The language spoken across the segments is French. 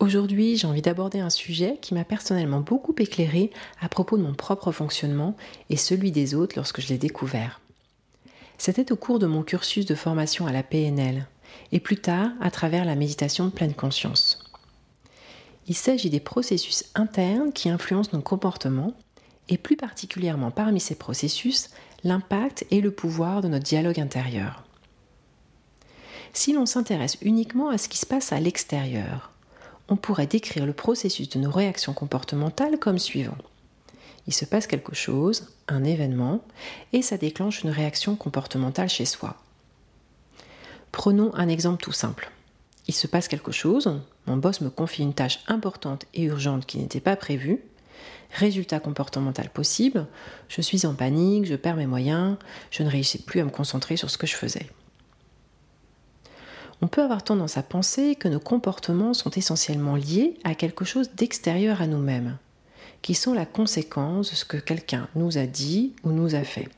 Aujourd'hui, j'ai envie d'aborder un sujet qui m'a personnellement beaucoup éclairé à propos de mon propre fonctionnement et celui des autres lorsque je l'ai découvert. C'était au cours de mon cursus de formation à la PNL et plus tard à travers la méditation de pleine conscience. Il s'agit des processus internes qui influencent nos comportements et plus particulièrement parmi ces processus, l'impact et le pouvoir de notre dialogue intérieur. Si l'on s'intéresse uniquement à ce qui se passe à l'extérieur, on pourrait décrire le processus de nos réactions comportementales comme suivant. Il se passe quelque chose, un événement, et ça déclenche une réaction comportementale chez soi. Prenons un exemple tout simple. Il se passe quelque chose, mon boss me confie une tâche importante et urgente qui n'était pas prévue. Résultat comportemental possible, je suis en panique, je perds mes moyens, je ne réussis plus à me concentrer sur ce que je faisais on peut avoir tendance à penser que nos comportements sont essentiellement liés à quelque chose d'extérieur à nous-mêmes, qui sont la conséquence de ce que quelqu'un nous a dit ou nous a fait.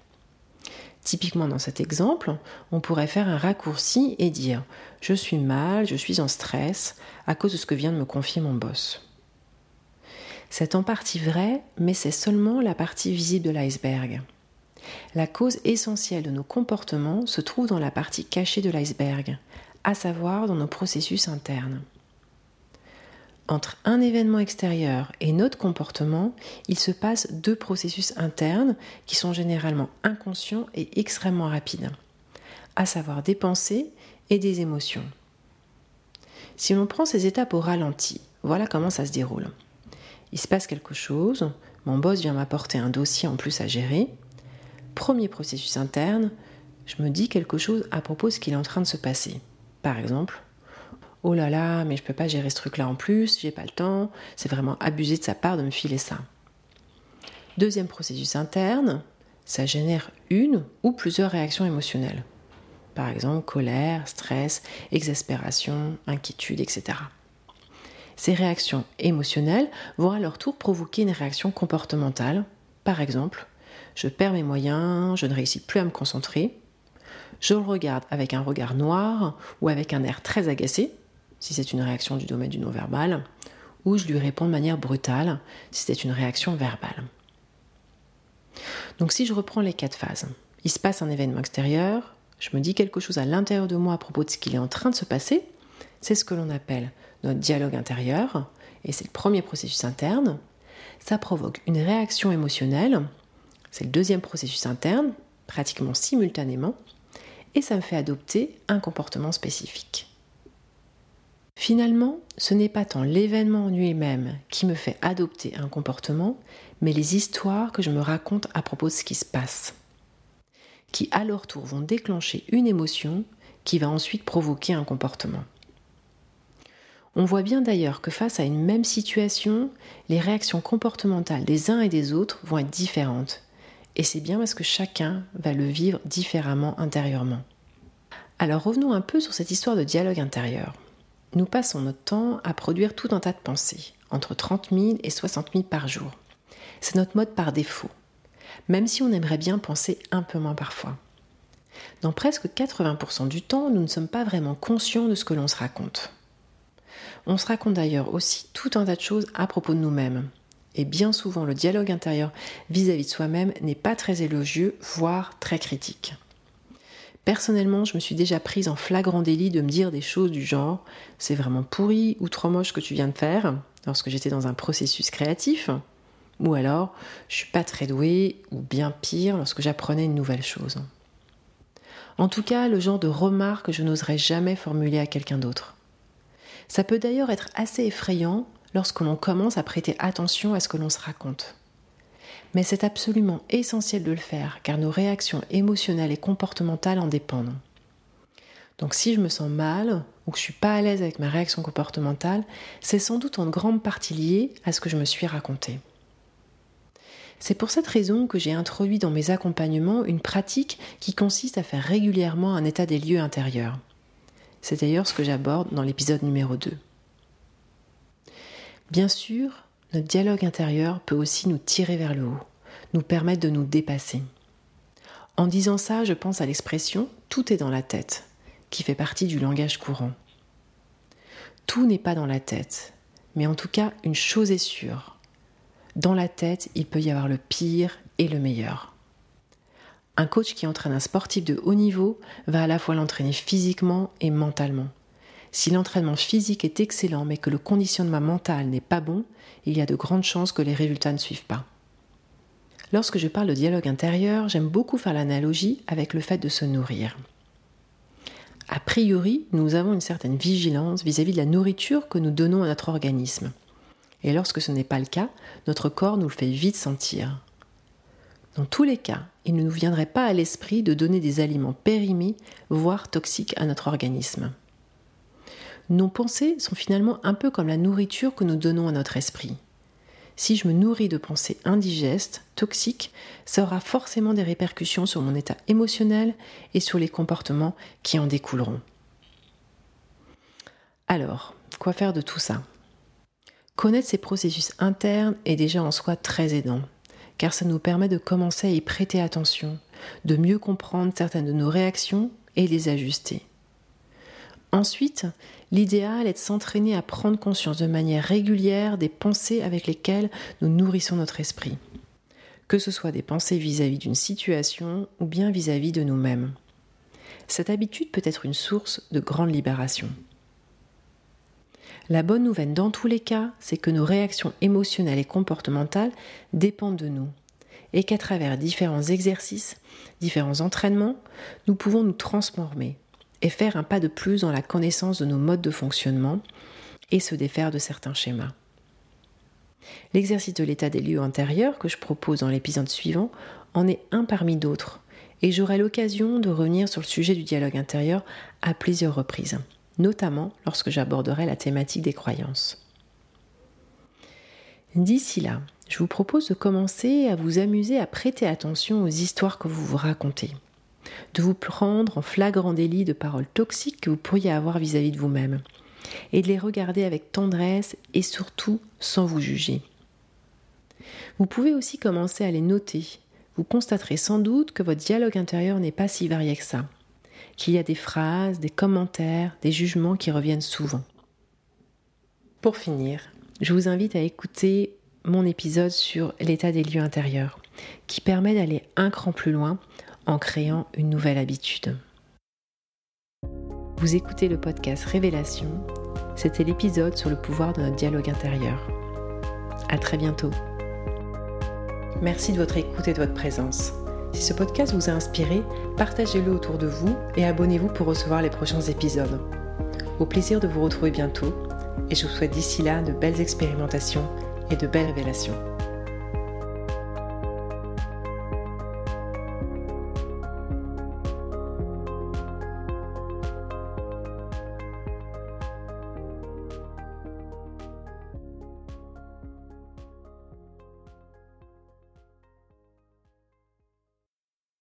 Typiquement dans cet exemple, on pourrait faire un raccourci et dire ⁇ Je suis mal, je suis en stress à cause de ce que vient de me confier mon boss ⁇ C'est en partie vrai, mais c'est seulement la partie visible de l'iceberg. La cause essentielle de nos comportements se trouve dans la partie cachée de l'iceberg, à savoir dans nos processus internes. Entre un événement extérieur et notre comportement, il se passe deux processus internes qui sont généralement inconscients et extrêmement rapides, à savoir des pensées et des émotions. Si l'on prend ces étapes au ralenti, voilà comment ça se déroule. Il se passe quelque chose, mon boss vient m'apporter un dossier en plus à gérer. Premier processus interne, je me dis quelque chose à propos de ce qu'il est en train de se passer. Par exemple, oh là là, mais je peux pas gérer ce truc-là en plus, j'ai pas le temps, c'est vraiment abusé de sa part de me filer ça. Deuxième processus interne, ça génère une ou plusieurs réactions émotionnelles. Par exemple, colère, stress, exaspération, inquiétude, etc. Ces réactions émotionnelles vont à leur tour provoquer une réaction comportementale. Par exemple, je perds mes moyens, je ne réussis plus à me concentrer, je le regarde avec un regard noir ou avec un air très agacé, si c'est une réaction du domaine du non-verbal, ou je lui réponds de manière brutale, si c'est une réaction verbale. Donc si je reprends les quatre phases, il se passe un événement extérieur, je me dis quelque chose à l'intérieur de moi à propos de ce qu'il est en train de se passer, c'est ce que l'on appelle notre dialogue intérieur, et c'est le premier processus interne. Ça provoque une réaction émotionnelle, c'est le deuxième processus interne, pratiquement simultanément, et ça me fait adopter un comportement spécifique. Finalement, ce n'est pas tant l'événement en lui-même qui me fait adopter un comportement, mais les histoires que je me raconte à propos de ce qui se passe, qui à leur tour vont déclencher une émotion qui va ensuite provoquer un comportement. On voit bien d'ailleurs que face à une même situation, les réactions comportementales des uns et des autres vont être différentes et c'est bien parce que chacun va le vivre différemment intérieurement. Alors revenons un peu sur cette histoire de dialogue intérieur. Nous passons notre temps à produire tout un tas de pensées, entre 30 000 et 60 000 par jour. C'est notre mode par défaut, même si on aimerait bien penser un peu moins parfois. Dans presque 80% du temps, nous ne sommes pas vraiment conscients de ce que l'on se raconte. On se raconte d'ailleurs aussi tout un tas de choses à propos de nous-mêmes, et bien souvent, le dialogue intérieur vis-à-vis de soi-même n'est pas très élogieux, voire très critique. Personnellement, je me suis déjà prise en flagrant délit de me dire des choses du genre c'est vraiment pourri ou trop moche que tu viens de faire lorsque j'étais dans un processus créatif, ou alors je suis pas très douée ou bien pire lorsque j'apprenais une nouvelle chose. En tout cas, le genre de remarque que je n'oserais jamais formuler à quelqu'un d'autre. Ça peut d'ailleurs être assez effrayant lorsque l'on commence à prêter attention à ce que l'on se raconte. Mais c'est absolument essentiel de le faire car nos réactions émotionnelles et comportementales en dépendent. Donc si je me sens mal ou que je suis pas à l'aise avec ma réaction comportementale, c'est sans doute en grande partie lié à ce que je me suis raconté. C'est pour cette raison que j'ai introduit dans mes accompagnements une pratique qui consiste à faire régulièrement un état des lieux intérieurs. C'est d'ailleurs ce que j'aborde dans l'épisode numéro 2. Bien sûr, notre dialogue intérieur peut aussi nous tirer vers le haut, nous permettre de nous dépasser. En disant ça, je pense à l'expression tout est dans la tête, qui fait partie du langage courant. Tout n'est pas dans la tête, mais en tout cas, une chose est sûre, dans la tête, il peut y avoir le pire et le meilleur. Un coach qui entraîne un sportif de haut niveau va à la fois l'entraîner physiquement et mentalement. Si l'entraînement physique est excellent mais que le conditionnement mental n'est pas bon, il y a de grandes chances que les résultats ne suivent pas. Lorsque je parle de dialogue intérieur, j'aime beaucoup faire l'analogie avec le fait de se nourrir. A priori, nous avons une certaine vigilance vis-à-vis -vis de la nourriture que nous donnons à notre organisme. Et lorsque ce n'est pas le cas, notre corps nous le fait vite sentir. Dans tous les cas, il ne nous viendrait pas à l'esprit de donner des aliments périmés, voire toxiques à notre organisme. Nos pensées sont finalement un peu comme la nourriture que nous donnons à notre esprit. Si je me nourris de pensées indigestes, toxiques, ça aura forcément des répercussions sur mon état émotionnel et sur les comportements qui en découleront. Alors, quoi faire de tout ça? Connaître ces processus internes est déjà en soi très aidant, car ça nous permet de commencer à y prêter attention, de mieux comprendre certaines de nos réactions et les ajuster. Ensuite, l'idéal est de s'entraîner à prendre conscience de manière régulière des pensées avec lesquelles nous nourrissons notre esprit, que ce soit des pensées vis-à-vis d'une situation ou bien vis à -vis de nous-mêmes. Cette habitude peut être une source de grande libération. La bonne nouvelle dans tous les cas, c'est que nos réactions émotionnelles et comportementales dépendent de nous et qu'à travers différents exercices, différents entraînements, nous pouvons nous transformer et faire un pas de plus dans la connaissance de nos modes de fonctionnement et se défaire de certains schémas. L'exercice de l'état des lieux intérieurs que je propose dans l'épisode suivant en est un parmi d'autres et j'aurai l'occasion de revenir sur le sujet du dialogue intérieur à plusieurs reprises notamment lorsque j'aborderai la thématique des croyances. D'ici là, je vous propose de commencer à vous amuser à prêter attention aux histoires que vous vous racontez, de vous prendre en flagrant délit de paroles toxiques que vous pourriez avoir vis-à-vis de vous-même, et de les regarder avec tendresse et surtout sans vous juger. Vous pouvez aussi commencer à les noter. Vous constaterez sans doute que votre dialogue intérieur n'est pas si varié que ça qu'il y a des phrases, des commentaires, des jugements qui reviennent souvent. Pour finir, je vous invite à écouter mon épisode sur l'état des lieux intérieurs, qui permet d'aller un cran plus loin en créant une nouvelle habitude. Vous écoutez le podcast Révélation, c'était l'épisode sur le pouvoir de notre dialogue intérieur. À très bientôt. Merci de votre écoute et de votre présence. Si ce podcast vous a inspiré, partagez-le autour de vous et abonnez-vous pour recevoir les prochains épisodes. Au plaisir de vous retrouver bientôt et je vous souhaite d'ici là de belles expérimentations et de belles révélations.